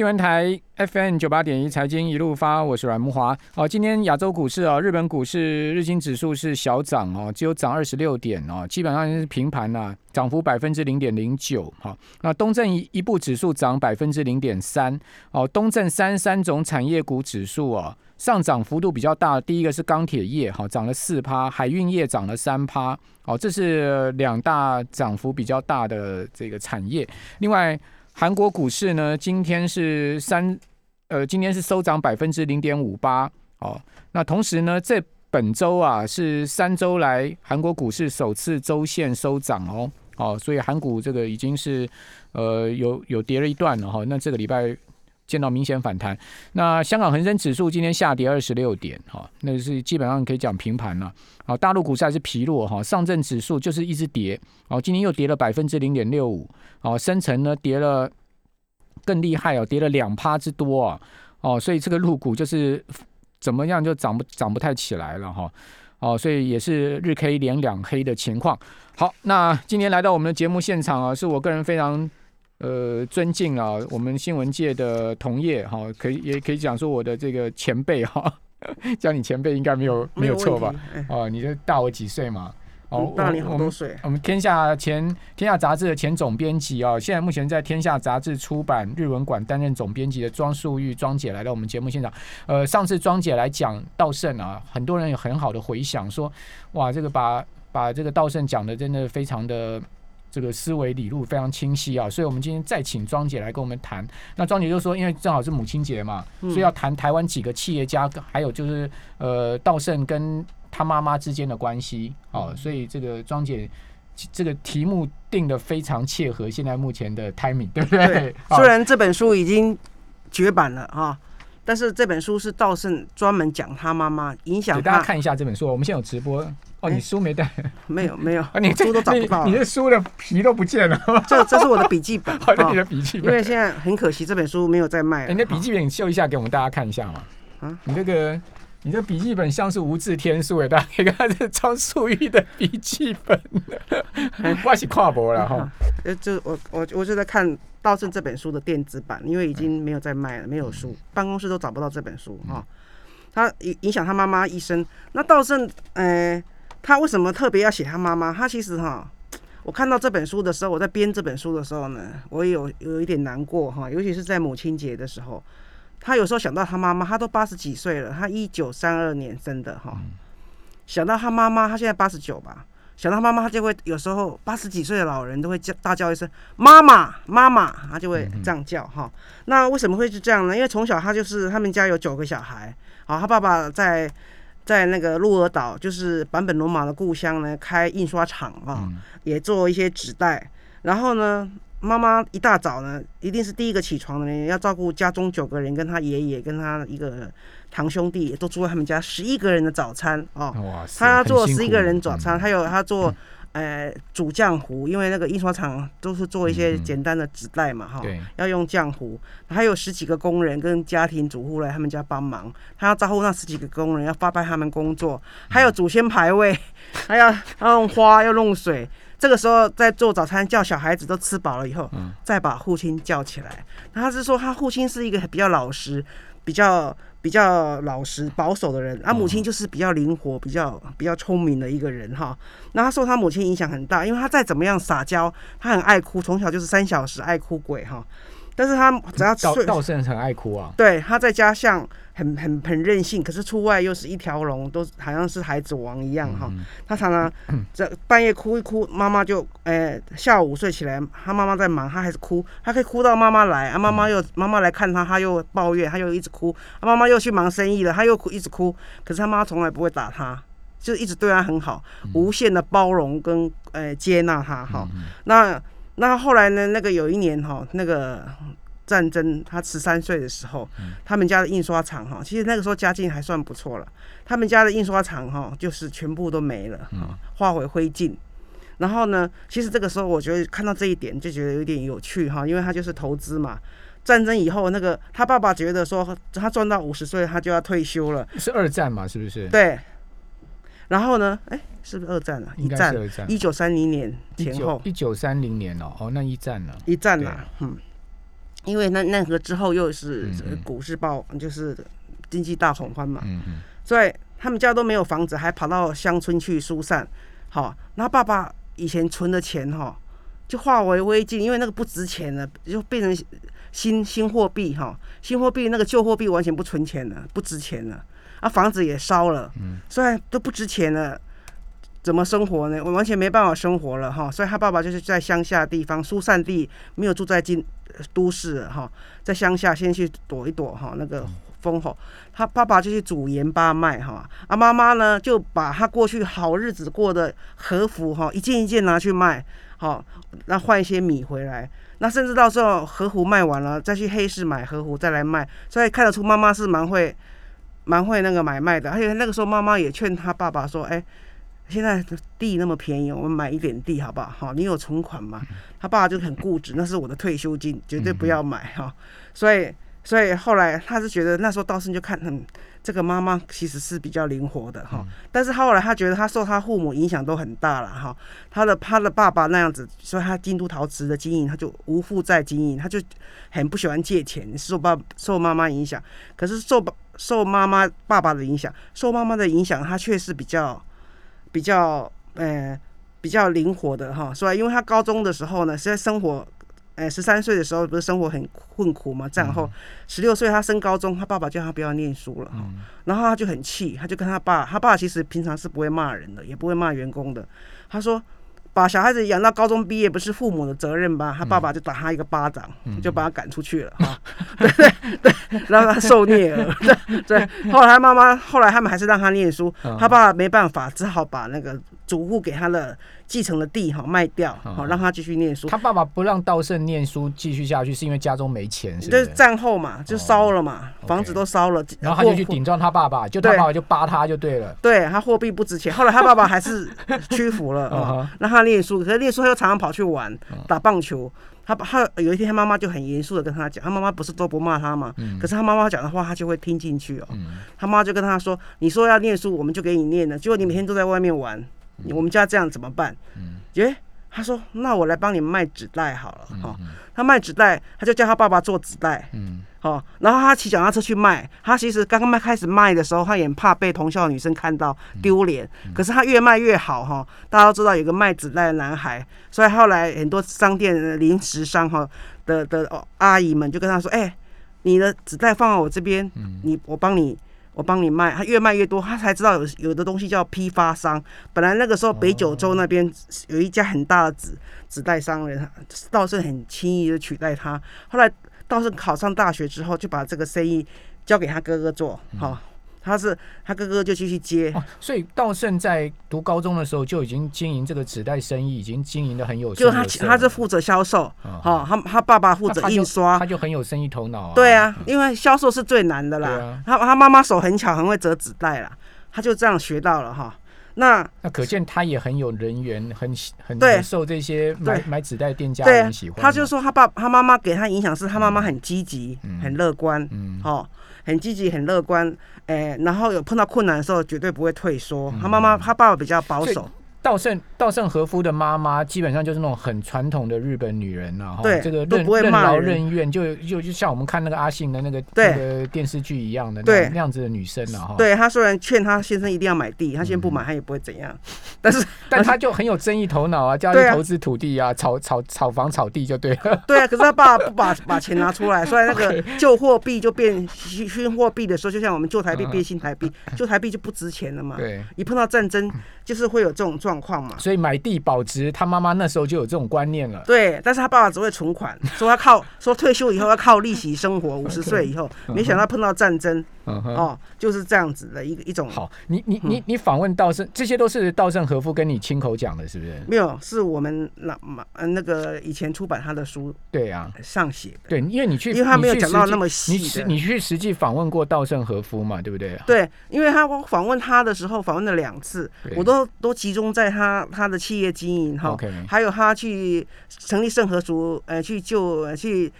新闻台 FM 九八点一财经一路发，我是阮木华。哦，今天亚洲股市啊，日本股市日经指数是小涨哦，只有涨二十六点哦，基本上是平盘呐，涨幅百分之零点零九。好，那东证一一部指数涨百分之零点三。哦，东证三三种产业股指数啊，上涨幅度比较大。第一个是钢铁业，好，涨了四趴；海运业涨了三趴。哦，这是两大涨幅比较大的这个产业。另外。韩国股市呢，今天是三，呃，今天是收涨百分之零点五八，哦，那同时呢，这本周啊是三周来韩国股市首次周线收涨哦，哦，所以韩股这个已经是呃有有跌了一段了哈，那这个礼拜。见到明显反弹，那香港恒生指数今天下跌二十六点，哈，那是基本上可以讲平盘了。好，大陆股市还是疲弱，哈，上证指数就是一直跌，哦，今天又跌了百分之零点六五，哦，深成呢跌了更厉害哦，跌了两趴之多啊，哦，所以这个入股就是怎么样就涨不涨不太起来了，哈，哦，所以也是日 K 连两黑的情况。好，那今天来到我们的节目现场啊，是我个人非常。呃，尊敬啊，我们新闻界的同业哈，可以也可以讲说我的这个前辈哈，叫你前辈应该没有没有错吧？哦，你就大我几岁嘛？哦，大你好多岁。我们天下前天下杂志的前总编辑啊，现在目前在天下杂志出版日文馆担任总编辑的庄素玉庄姐来到我们节目现场。呃，上次庄姐来讲稻盛啊，很多人有很好的回想，说哇，这个把把这个稻盛讲的真的非常的。这个思维理路非常清晰啊，所以我们今天再请庄姐来跟我们谈。那庄姐就说，因为正好是母亲节嘛，所以要谈台湾几个企业家，还有就是呃道盛跟他妈妈之间的关系哦。所以这个庄姐这个题目定的非常切合现在目前的 timing，对不对？虽然这本书已经绝版了哈，但是这本书是道盛专门讲他妈妈影响。给大家看一下这本书，我们现在有直播。哦，你书没带？没有没有，你书都找不到，你这书的皮都不见了。这这是我的笔记本，你的笔记本。因为现在很可惜，这本书没有 在卖。你的笔记本，你秀一下给我们大家看一下嘛。啊，你这个，你这笔记本像是无字天书哎，大家可以看这张素玉的笔记本。我是跨博了哈。呃，就我我我就在看道圣这本书的电子版，因为已经没有在卖了，没有书，办公室都找不到这本书哈。他影影响他妈妈一生。那道圣，呃。他为什么特别要写他妈妈？他其实哈，我看到这本书的时候，我在编这本书的时候呢，我也有有一点难过哈，尤其是在母亲节的时候，他有时候想到他妈妈，他都八十几岁了，他一九三二年生的哈，想到他妈妈，他现在八十九吧，想到他妈妈，他就会有时候八十几岁的老人都会叫大叫一声妈妈妈妈，他就会这样叫哈。那为什么会是这样呢？因为从小他就是他们家有九个小孩，好，他爸爸在。在那个鹿儿岛，就是坂本龙马的故乡呢，开印刷厂啊，也做一些纸袋。然后呢，妈妈一大早呢，一定是第一个起床的人，要照顾家中九个人，跟他爷爷，跟他一个堂兄弟，都住在他们家，十一个人的早餐哦。他要做十一个人早餐，还有他做。呃，煮浆糊，因为那个印刷厂都是做一些简单的纸袋嘛，哈，要用浆糊。还有十几个工人跟家庭主妇来他们家帮忙，他要招呼那十几个工人，要发派他们工作，还有祖先牌位，还要要用花，要弄水。这个时候在做早餐，叫小孩子都吃饱了以后，再把父亲叫起来。他是说他父亲是一个比较老实，比较。比较老实保守的人，啊，母亲就是比较灵活、比较比较聪明的一个人哈。那他受他母亲影响很大，因为他再怎么样撒娇，他很爱哭，从小就是三小时爱哭鬼哈。但是他只要道道生很爱哭啊，对，他在家像很很很任性，可是出外又是一条龙，都好像是孩子王一样哈。他常常这半夜哭一哭，妈妈就诶下午睡起来，他妈妈在忙，他还是哭，他可以哭到妈妈来啊，妈妈又妈妈来看他，他又抱怨，他又一直哭，妈妈又去忙生意了，他又哭一直哭，可是他妈从来不会打他，就一直对他很好，无限的包容跟诶接纳他哈。那那后来呢？那个有一年哈，那个战争，他十三岁的时候，他们家的印刷厂哈，其实那个时候家境还算不错了。他们家的印刷厂哈，就是全部都没了，化为灰烬。然后呢，其实这个时候我觉得看到这一点就觉得有点有趣哈，因为他就是投资嘛。战争以后，那个他爸爸觉得说，他赚到五十岁他就要退休了。是二战嘛？是不是？对。然后呢？哎，是不是二战啊？一战，一九三零年前后。一九三零年哦，哦，那一战呢？一战呐，嗯，因为那那个之后又是股市爆，就是经济大恐慌嘛，嗯嗯所以他们家都没有房子，还跑到乡村去疏散。好，那爸爸以前存的钱哈，就化为灰烬，因为那个不值钱了，就变成新新货币哈，新货币那个旧货币完全不存钱了，不值钱了，啊，房子也烧了，所以都不值钱了。怎么生活呢？我完全没办法生活了哈，所以他爸爸就是在乡下地方疏散地，没有住在京都市哈，在乡下先去躲一躲哈那个风吼。他爸爸就去煮盐巴卖哈，啊妈妈呢就把他过去好日子过的和服哈一件一件拿去卖，好，那换一些米回来。那甚至到时候和服卖完了，再去黑市买和服再来卖，所以看得出妈妈是蛮会蛮会那个买卖的。而且那个时候妈妈也劝他爸爸说：“哎、现在地那么便宜，我们买一点地好不好？好，你有存款吗？”他爸爸就很固执，那是我的退休金，绝对不要买哈。所以，所以后来他是觉得那时候道生就看，嗯，这个妈妈其实是比较灵活的哈。但是后来他觉得他受他父母影响都很大了哈。他的他的爸爸那样子，所以他京都陶瓷的经营，他就无负债经营，他就很不喜欢借钱，受爸受妈妈影响。可是受爸受妈妈爸爸的影响，受妈妈的影响，他却是比较比较呃比较灵活的哈。所以因为他高中的时候呢，是在生活。呃，十三岁的时候不是生活很困苦嘛？战后十六岁他升高中，他爸爸叫他不要念书了哈，然后他就很气，他就跟他爸，他爸其实平常是不会骂人的，也不会骂员工的。他说，把小孩子养到高中毕业不是父母的责任吧？他爸爸就打他一个巴掌，就把他赶出去了哈。对对对，让他受虐了。对对，后来他妈妈后来他们还是让他念书，他爸爸没办法，只好把那个祖父给他的继承的地哈卖掉，好让他继续念书。他爸爸不让道圣念书继续下去，是因为家中没钱，是不是？就是战后嘛，就烧了嘛，房子都烧了，然后他就去顶撞他爸爸，就他对爸爸就扒他就对了。对他货币不值钱，后来他爸爸还是 屈服了让他念书。可是念书他又常常跑去玩，打棒球。他他有一天他妈妈就很严肃的跟他讲，他妈妈不是都不骂他吗？可是他妈妈讲的话他就会听进去哦。他妈就跟他说：“你说要念书，我们就给你念了。结果你每天都在外面玩，你我们家这样怎么办？”嗯耶，他说：“那我来帮你卖纸袋好了。”哈，他卖纸袋，他就叫他爸爸做纸袋。嗯，哦，然后他骑脚踏车去卖，他其实刚刚卖开始卖的时候，他也怕被同校女生看到丢脸，可是他越卖越好哈。大家都知道有个卖纸袋的男孩，所以后来很多商店的零食商哈的的哦阿姨们就跟他说：“哎、你的纸袋放到我这边，你我帮你。”我帮你卖，他越卖越多，他才知道有有的东西叫批发商。本来那个时候北九州那边有一家很大的纸纸袋商人，倒是很轻易的取代他。后来倒是考上大学之后，就把这个生意交给他哥哥做，好、他是他哥哥就继续接，哦，所以道圣在读高中的时候就已经经营这个纸袋生意，已经经营的很有声就他他是负责销售，啊好、他他爸爸负责印刷。他，就很有生意头脑啊。对啊，因为销售是最难的啦。啊。他他妈妈手很巧，很会折纸袋啦，他就这样学到了哈。那那可见他也很有人缘，很喜很对。受这些买买纸袋店家对啊人喜欢。他就说他爸他妈妈给他影响是他妈妈很积极、嗯。很乐观，嗯。哦，很积极很乐观，哎、然后有碰到困难的时候绝对不会退缩。他嗯妈妈他爸爸比较保守，道圣道圣和夫的妈妈基本上就是那种很传统的日本女人呐、哈，对这个任任劳任怨，就就就像我们看那个阿信的那个对。那个电视剧一样的那样子的女生啊哈，，对她虽然劝她先生一定要买地，她先嗯。不买她也不会怎样，但是 但她就很有生意头脑啊，叫她对啊。去投资土地啊，炒炒炒房炒地就对了，对啊，可是他爸不把把钱拿出来，所以那个 旧货币就变新新货币的时候，就像我们旧台币变新台币，旧台币就不值钱了嘛。嗯对，一碰到战争，就是会有这种状况嘛。所以买地保值，他妈妈那时候就有这种观念了。对，但是他爸爸只会存款，说他靠说退休以后要靠利息生活，五十 岁以后，没想到碰到战争嗯。哦，就是这样子的一个一种。好，你你你你访问稻盛，这些都是稻盛和夫跟你亲口讲的，是不是？没有，是我们那呃那个以前出版他的书对啊，上写的。对，因为你去，因为他没有讲到那么细的实你去实际访问过稻盛和夫嘛，对不对？对，因为他我访问他的时候，访问了两次，我都都集中在他他的企业经营哈还有他去成立盛和族，呃，去救去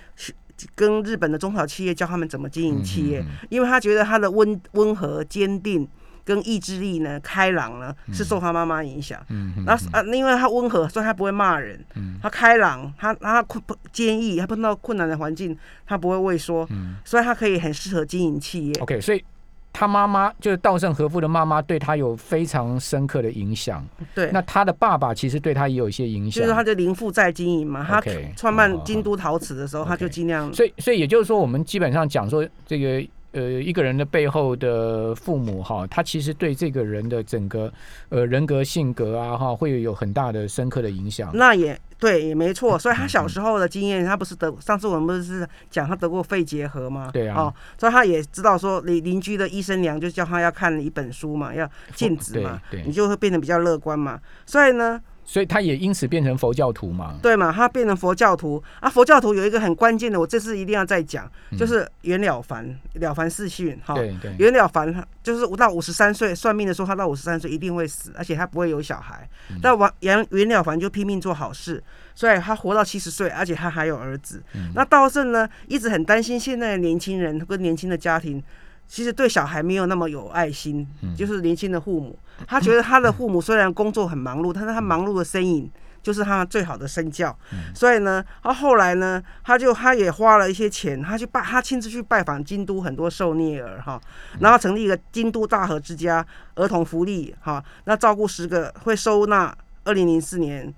跟日本的中小企业教他们怎么经营企业，因为他觉得他的温温和坚定。跟意志力呢开朗呢，是受他妈妈影响。嗯嗯那是啊，因为他温和，所以他不会骂人。嗯他开朗，他他困不坚毅，他碰到困难的环境，他不会畏缩，嗯所以他可以很适合经营企业。，OK，所以他妈妈就是稻盛和夫的妈妈，对他有非常深刻的影响。对，那他的爸爸其实对他也有一些影响就是。他的零负债经营嘛。他创办京都陶瓷的时候，他就尽量所以，所以也就是说，我们基本上讲说，这个呃，一个人的背后的父母哈，他其实对这个人的整个呃人格性格啊哈，会有很大的深刻的影响。那也对，也没嗯错。所以他小时候的经验，他不是得上次我们不是讲他得过肺结核吗？对啊哦，所以他也知道说邻邻居的医生娘就叫他要看一本书嘛，要禁止嘛，你就会变得比较乐观嘛。所以呢，所以他也因此变成佛教徒嘛。对嘛，他变成佛教徒啊。佛教徒有一个很关键的，我这次一定要再讲，嗯就是袁了凡，了凡四训哈。对对，袁了凡他就是到五十三岁，算命的说他到五十三岁一定会死，而且他不会有小孩。嗯但王袁袁了凡就拼命做好事，所以他活到七十岁，而且他还有儿子。嗯那道圣呢，一直很担心现在的年轻人跟年轻的家庭。其实对小孩没有那么有爱心，嗯。就是年轻的父母，他觉得他的父母虽然工作很忙碌，但是他忙碌的身影就是他最好的身教。所以呢，他后来呢，他就他也花了一些钱，他去拜，他亲自去拜访京都很多受虐儿哈，然后成立一个京都大和之家儿童福利哈，那照顾十个会收纳二零零四年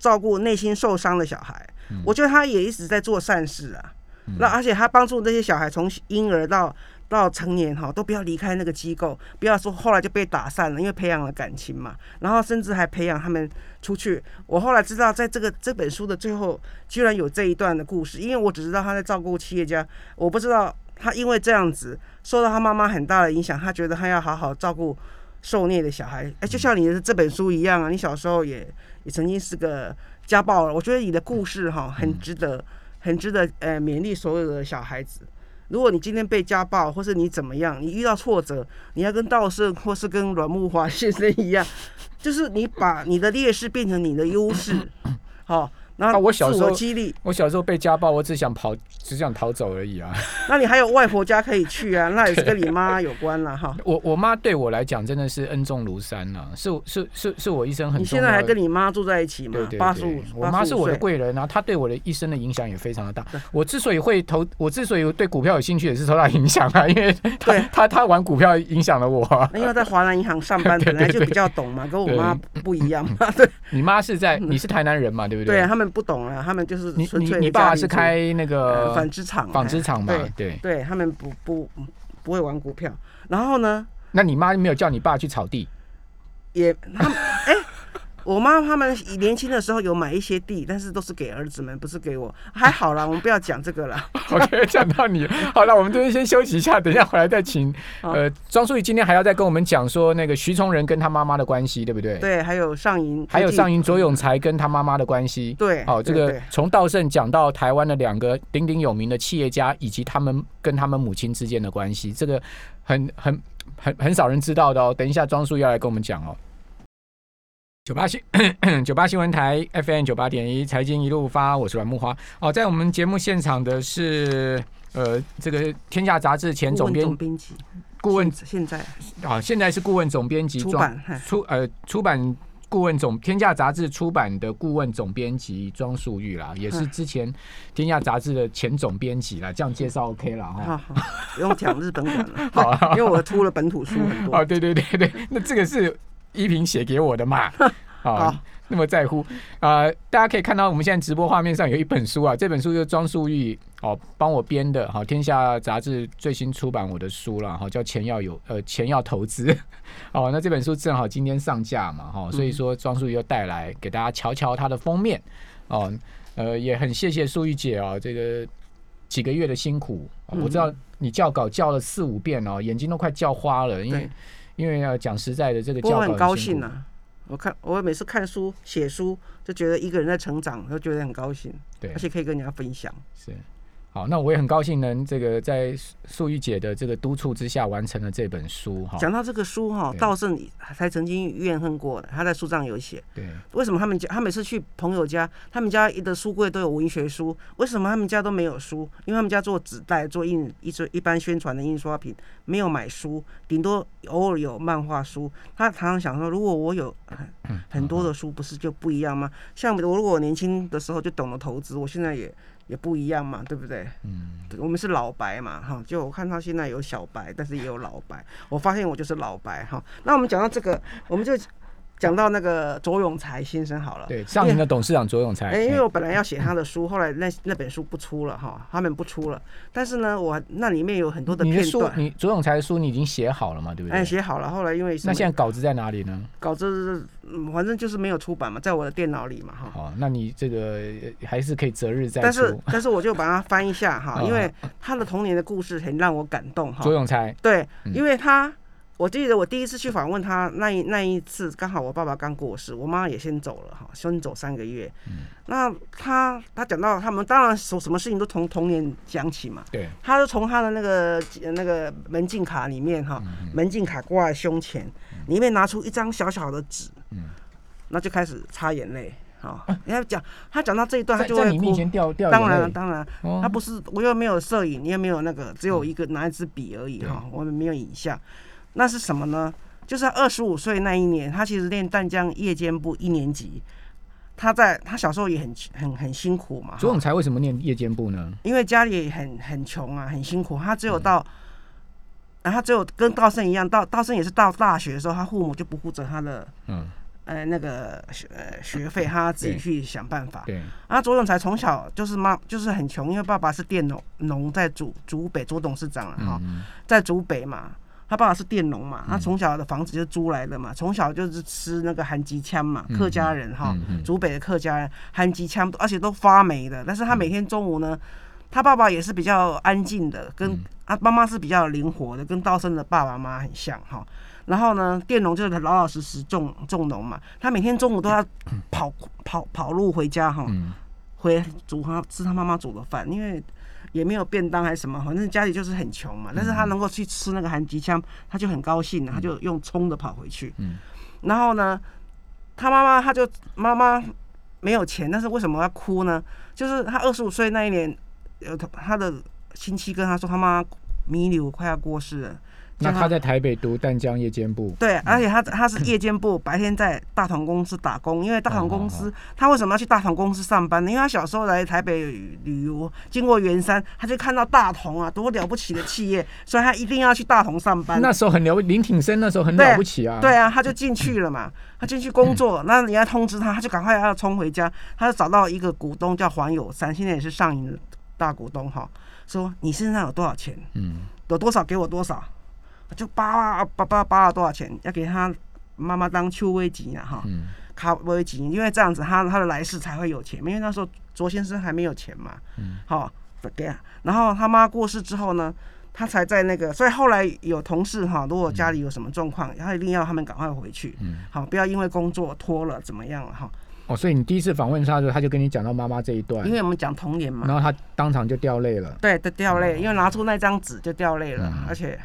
照顾内心受伤的小孩。我觉得他也一直在做善事啊。那而且他帮助那些小孩从婴儿到到成年哈，都不要离开那个机构，不要说后来就被打散了，因为培养了感情嘛。然后甚至还培养他们出去。我后来知道，在这个这本书的最后，居然有这一段的故事，因为我只知道他在照顾企业家，我不知道他因为这样子受到他妈妈很大的影响，他觉得他要好好照顾受虐的小孩。哎，就像你的这本书一样啊，你小时候也也曾经是个家暴了。我觉得你的故事哈，很值得。很值得呃勉励所有的小孩子。如果你今天被家暴，或是你怎么样，你遇到挫折，你要跟道士或是跟阮木华先生一样，就是你把你的劣势变成你的优势，好，后啊我小时候我激励。我小时候被家暴，我只想跑，只想逃走而已啊。那你还有外婆家可以去啊，那也是跟你妈有关了哈。我我妈对我来讲真的是恩重如山呐、是是是是我一生很你。现在还跟你妈住在一起嘛对对？八十五对，，我妈是我的贵人啊，她对我的一生的影响也非常的大。我之所以会投，我之所以对股票有兴趣，也是受到影响啊，因为她对她她玩股票影响了我因为在华南银行上班，本来就比较懂嘛，跟我妈不一样嘛。对你妈是在，你是台南人嘛，对不对啊，对？他们不懂啊，他们就是你你纯粹的你爸爸是开那呃个纺织厂，纺织厂嘛对？对。对他们不不不会玩股票，然后呢，那你妈没有叫你爸去草地？也我妈他们年轻的时候有买一些地，但是都是给儿子们，不是给我。还好啦，我们不要讲这个了。OK，讲到你，好了，我们这边先休息一下，等一下回来再请呃庄淑怡今天还要再跟我们讲说那个徐崇仁跟他妈妈的关系，对不对？。对，还有上银，还有上银，银左永才跟他妈妈的关系。对，好，这对个从道盛讲到台湾的两个鼎鼎有名的企业家，以及他们跟他们母亲之间的关系，这个很很很很少人知道的哦。等一下庄淑要来跟我们讲哦。九八新 九八新闻台 FM 九八点一财经一路发，我是阮木花。哦，在我们节目现场的是呃这个天下杂志前总编总编辑顾问现在啊，现在是顾问总编辑出版，出呃出版顾问总天下杂志出版的顾问总编辑庄淑玉啦，也是嗯之前天下杂志的前总编辑啦，这样介绍 OK 了哈。不用讲日本馆了，好啊因为我出了本土书很多 哦，。对对对对，那这个是依萍写给我的嘛？啊好，那么在乎。啊、大家可以看到我们现在直播画面上有一本书啊，这本书就是庄淑玉哦帮我编的，好、天下杂志最新出版我的书了，哈、叫钱要有呃钱要投资，哦，那这本书正好今天上架嘛，哈、所以说庄淑玉又带来给大家瞧瞧它的封面，哦，呃，也很谢谢淑玉姐哦，这个几个月的辛苦，哦我知道你校稿校了四五遍哦，眼睛都快校花了，因为对因为要讲实在的，这个我很高兴啊！我看我每次看书写书，就觉得一个人在成长，就觉得很高兴，对而，且可以跟人家分享。是好，那我也很高兴能这个在素玉姐的这个督促之下完成了这本书哈。讲到这个书哈，对道圣还曾经怨恨过的，他在书上有写，对，为什么他们家他每次去朋友家，他们家的书柜都有文学书，为什么他们家都没有书？因为他们家做纸袋、做印一些一般宣传的印刷品，没有买书，顶多偶尔有漫画书。他常常想说，如果我有很很多的书，不是就不一样吗？像我如果我年轻的时候就懂得投资，我现在也也不一样嘛，对不对？嗯，我们是老白嘛，哈，就我看到现在有小白，但是也有老白，我发现我就是老白哈。那我们讲到这个，我们就讲到那个卓永才先生好了。对，上年的董事长卓永才，哎、因为我本来要写他的书，后来那那本书不出了哈，他们不出了。但是呢，我那里面有很多的片段，你卓永才的书你已经写好了嘛，对不对？哎，写好了。后来因为那么现在稿子在哪里呢？稿子，嗯反正就是没有出版嘛，在我的电脑里嘛哈。好，那你这个呃还是可以择日再但是。但是我就把它翻一下哈，哦 因为他的童年的故事很让我感动哈卓。永才，对，嗯因为他，我记得我第一次去访问他那一那一次，刚好我爸爸刚过世，我妈也先走了哈，先走三个月。嗯那他他讲到他们当然什什么事情都从童年讲起嘛，对，他就从他的那个呃那个门禁卡里面哈，嗯门禁卡挂在胸前，里面拿出一张小小的纸，嗯那就开始擦眼泪。好，人家讲他讲到这一段，他就会哭。在你面前掉掉当然当然，哦他不是我又没有摄影，你也没有那个，只有一个拿一支笔而已哈，我们没有影像。那是什么呢？就是二十五岁那一年，他其实练淡江夜间部一年级。他在他小时候也很很很辛苦嘛，哈左永才为什么念夜间部呢？因为家里很很穷啊，很辛苦。他只有到，啊，他只有跟道生一样，道道生也是到大学的时候，他父母就不负责他的嗯，呃那个学呃学费，他自己去想办法。对，啊，左永才从小就是妈就是很穷，因为爸爸是佃农农在竹竹北，左董事长了哈，嗯，在竹北嘛。他爸爸是佃农嘛，他从小的房子就租来的嘛，从小就是吃那个韩吉枪嘛，客家人哈嗯嗯，竹北的客家人韩吉枪，而且都发霉的。但是他每天中午呢，他爸爸也是比较安静的，跟嗯啊妈妈是比较灵活的，跟道生的爸爸妈妈很像哈。然后呢，佃农就是老老实实种种农嘛，他每天中午都要跑跑跑路回家哈，嗯回煮他吃他妈妈煮的饭，因为也没有便当还是什么，反正家里就是很穷嘛。但是他能够去吃那个韩吉枪，他就很高兴了，他就用冲的跑回去。嗯然后呢，他妈妈他就妈妈没有钱，但是为什么要哭呢？就是他二十五岁那一年，呃他的亲戚跟他说，他妈弥留快要过世了。叫那他在台北读淡江夜间部，对，而且他他是夜间部，白天在大同公司打工。因为大同公哦司，他为什么要去大同公司上班呢？因为他小时候来台北旅游，经过圆山，他就看到大同啊，多了不起的企业，所以他一定要去大同上班。那时候很了，林挺生那时候很了不起啊，对啊，他就进去了嘛，他进去工作，那人家通知他，他就赶快要冲回家，他就找到一个股东叫黄友山，现在也是上银的大股东哈，说你身上有多少钱，嗯，有多少给我多少，就扒扒扒扒了多少钱，要给他妈妈当秋威吉啊哈，嗯。卡威吉，因为这样子他他的来世才会有钱，因为那时候卓先生还没有钱嘛，嗯，好然后他妈过世之后呢。他才在那个，所以后来有同事哈，如果家里有什么状况，他一定要他们赶快回去，嗯，好，不要因为工作拖了怎么样了哈。哦，所以你第一次访问他的时候，他就跟你讲到妈妈这一段。因，为我们讲童年嘛。然，后他当场就掉泪了，对，都掉泪，因为拿出那张纸就掉泪了，嗯。而且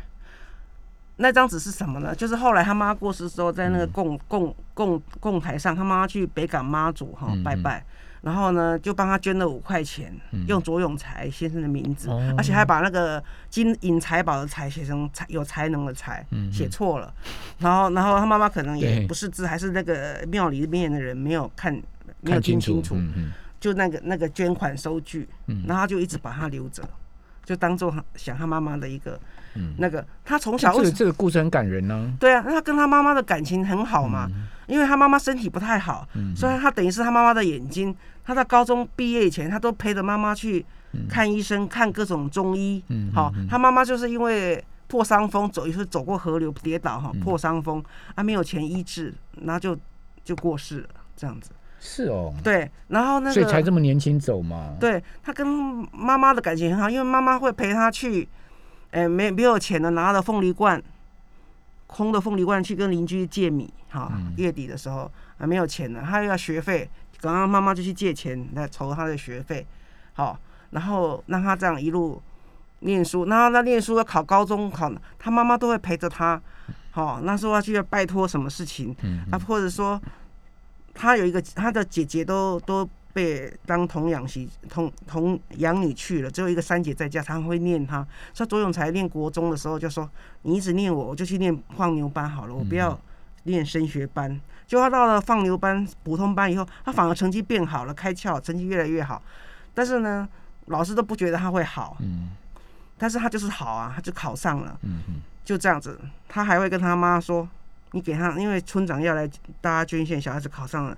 那张纸是什么呢？就是后来他妈过世之后，在那嗯。个供供供供台上，他妈去北港妈祖哈嗯拜拜，然后呢就帮他捐了五块钱，嗯。用左永才先生的名字，哦。而且还把那个金银财宝的财写成才有才能的才嗯，写错了，然后然后他妈妈可能也不是字，还是那个庙里面的人没有看没有听清楚，就那个那个捐款收据，嗯。然后他就一直把它留着，就当做想他妈妈的一个嗯，那个。他从小为什这个这个故事很感人呢，对啊，他跟他妈妈的感情很好嘛，因为他妈妈身体不太好，嗯，所以他等于是他妈妈的眼睛。他在高中毕业以前，他都陪着妈妈去看医生，看各种中医。嗯好，他妈妈就是因为破伤风，走一次走过河流跌倒哈，嗯破伤风啊，没有钱医治，然后就就过世了，这样子。是哦，对，然后那个所以才这么年轻走嘛，对他跟妈妈的感情很好，因为妈妈会陪他去，哎、没没有钱的拿了凤梨罐，空的凤梨罐去跟邻居借米，哈、嗯。月底的时候啊没有钱了，他又要学费，刚刚妈妈就去借钱来筹他的学费，好，然后让他这样一路念书，然后他念书要考高中考，他妈妈都会陪着他。好、那时候要去拜托什么事情，嗯。啊，或者说他有一个他的姐姐都都被当童养媳童童养女去了，只有一个三姐在家，常常会念他。所以左永才念国中的时候就说：“你一直念我，我就去念放牛班好了，我不要念升学班。结果他到了放牛班、普通班以后，他反而成绩变好了，开窍，成绩越来越好。但是呢，老师都不觉得他会好，嗯但是他就是好啊，他就考上了。嗯嗯，就这样子，他还会跟他妈说：“你给他，因为村长要来大家捐献，小孩子考上了，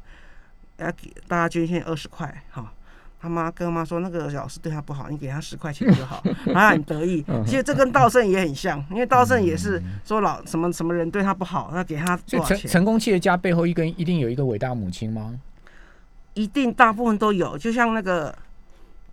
要给大家捐献二十块。”哈，他妈跟他妈说：“那个老师对他不好，你给他十块钱就好。”他很得意。其实这跟稻盛也很像，因为稻盛也是说老什么什么人对他不好，那给他多少钱？成成功企业家背后一根一定有一个伟大母亲吗？一定大部分都有，就像那个。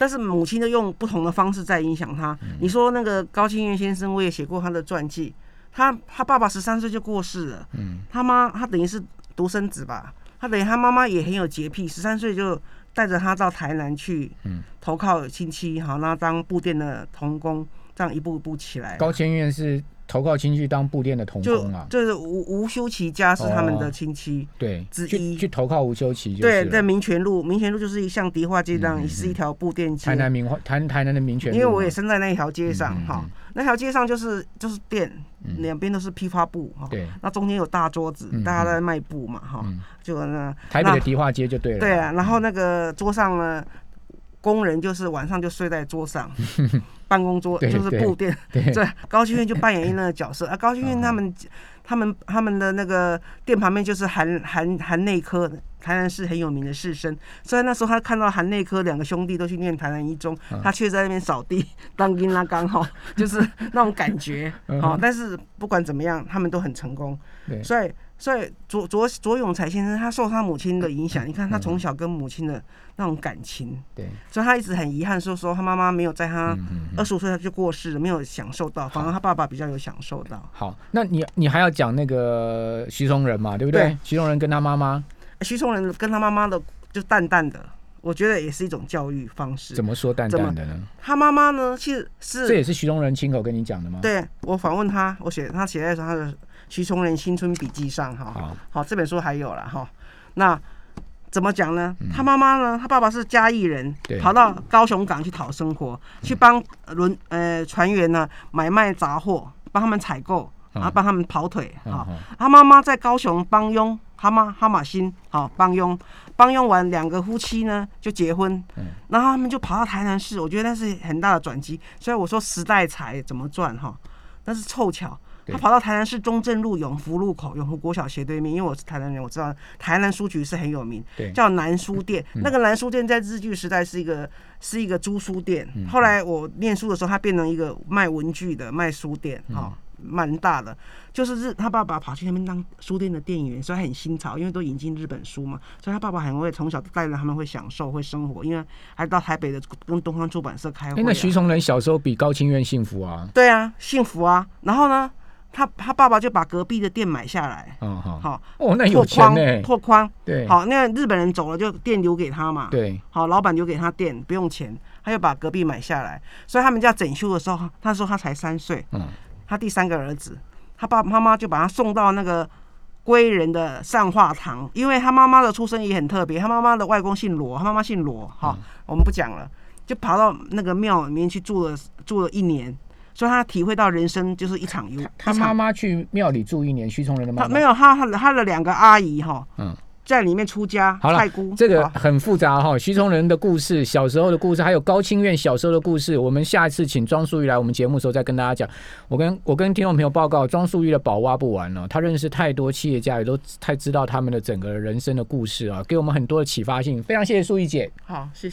但是母亲都用不同的方式在影响他。你说那个高清源先生，我也写过他的传记。他他爸爸十三岁就过世了，嗯。他妈他等于是独生子吧，他等于他妈妈也很有洁癖，十三岁就带着他到台南去嗯。投靠亲戚，好，那当布店的童工，这样一步一步起来。高千院是投靠亲戚当布店的童就工啊，就是吴吴修齐家是他们的亲戚，对，之一。去投靠吴修齐就对，在民权路，民权路就是一像迪化街这样，嗯嗯。是一条布店街。台。南民台台南的民权路，因为我也生在那一条街上哈嗯，那条街上就是就是店，嗯。两边都是批发布哈，对，那中间有大桌子嗯，大家在卖布嘛哈，嗯，就那台北的迪化街就对了，对啊，然后那个桌上呢，工人就是晚上就睡在桌上，办公桌就是布垫，对，高清院就扮演那个角色啊。高清院他们他们他们的那个店旁边就是韩韩韩内科，台南市很有名的士绅，虽然那时候他看到韩内科两个兄弟都去念台南一中，嗯他却在那边扫地当兵拉刚好，就是那种感觉。嗯好，但是不管怎么样，他们都很成功。对所以所以左左左永才先生他受他母亲的影响，你看他从小跟母亲的那种感情，对，所以他一直很遗憾说说他妈妈没有在他二十五岁他就过世了，没有享受到，反而他爸爸比较有享受到。好，那你你还要讲那个徐崇仁嘛，对不对对？徐崇仁跟他妈妈徐崇仁跟他妈妈的就淡淡的，我觉得也是一种教育方式怎。么说淡淡的呢？他妈妈呢，其实是这也是徐崇仁亲口跟你讲的吗？，对我访问他，我写他写在他的《徐崇仁新春笔记》上哈。好，好，这本书还有了哈。那怎么讲呢？嗯他妈妈呢？他爸爸是嘉义人，跑到高雄港去讨生活，去帮轮呃船员呢买卖杂货，帮他们采购，然后帮他们跑腿哈。他妈妈在高雄帮佣，哈马哈马星好帮佣，帮佣完两个夫妻呢就结婚，嗯然后他们就跑到台南市，我觉得那是很大的转机。所以我说时代财怎么赚哈，那是凑巧。对他跑到台南市中正路永福路口永福国小斜对面，因为我是台南人，我知道台南书局是很有名，对，叫南书店。嗯那个南书店在日据时代是一个是一个租书店，嗯后来我念书的时候，它变成一个卖文具的卖书店，嗯哈、蛮大的。就是日他爸爸跑去那边当书店的店员，所以他很新潮，因为都引进日本书嘛，所以他爸爸很会从小带着他们会享受会生活，因为还到台北的跟东方出版社开会、哎，啊。那徐崇仁小时候比高清院幸福啊。对啊，幸福啊。然后呢，他他爸爸就把隔壁的店买下来，嗯好，好、哦，那有钱呢。拓宽。对，好，那日本人走了，就店留给他嘛。对，好，老板留给他店，不用钱，他就把隔壁买下来。所以他们家整修的时候，他说他才三岁，嗯，他第三个儿子，他爸爸妈妈就把他送到那个归仁的善化堂，因为他妈妈的出身也很特别，他妈妈的外公姓罗，他妈妈姓罗，哈、嗯我们不讲了，就跑到那个庙里面去住了住了一年，所以他体会到人生就是一场游，他妈妈去庙里住一年，徐崇仁的妈妈他没有他他的他的两个阿姨哈，嗯，在里面出家，好了太姑这个很复杂哈，徐崇仁的故事，小时候的故事，还有高清院小时候的故事，我们下一次请庄淑玉来我们节目的时候再跟大家讲。我跟我跟听众朋友报告，庄淑玉的宝挖不完了，他认识太多企业家，也都太知道他们的整个人生的故事啊，给我们很多的启发性。非常谢谢淑玉姐。好，谢谢。